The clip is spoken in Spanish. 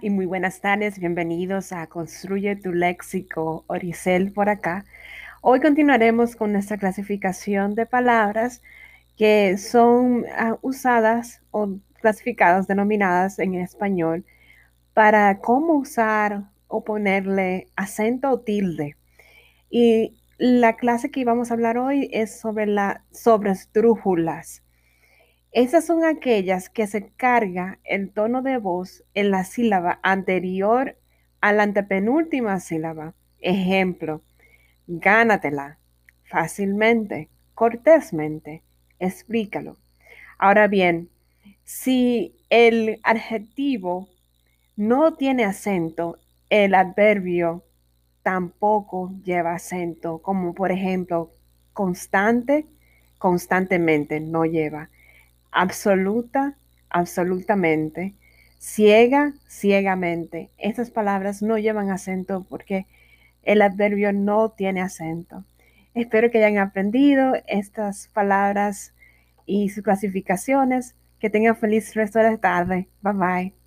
y muy buenas tardes. Bienvenidos a Construye tu Léxico, Oricel por acá. Hoy continuaremos con nuestra clasificación de palabras que son ah, usadas o clasificadas, denominadas en español, para cómo usar o ponerle acento o tilde. Y la clase que íbamos a hablar hoy es sobre las sobrestrújulas. Esas son aquellas que se carga el tono de voz en la sílaba anterior a la antepenúltima sílaba. Ejemplo, gánatela fácilmente, cortésmente, explícalo. Ahora bien, si el adjetivo no tiene acento, el adverbio tampoco lleva acento, como por ejemplo, constante, constantemente no lleva absoluta, absolutamente, ciega, ciegamente. Estas palabras no llevan acento porque el adverbio no tiene acento. Espero que hayan aprendido estas palabras y sus clasificaciones. Que tengan feliz resto de la tarde. Bye bye.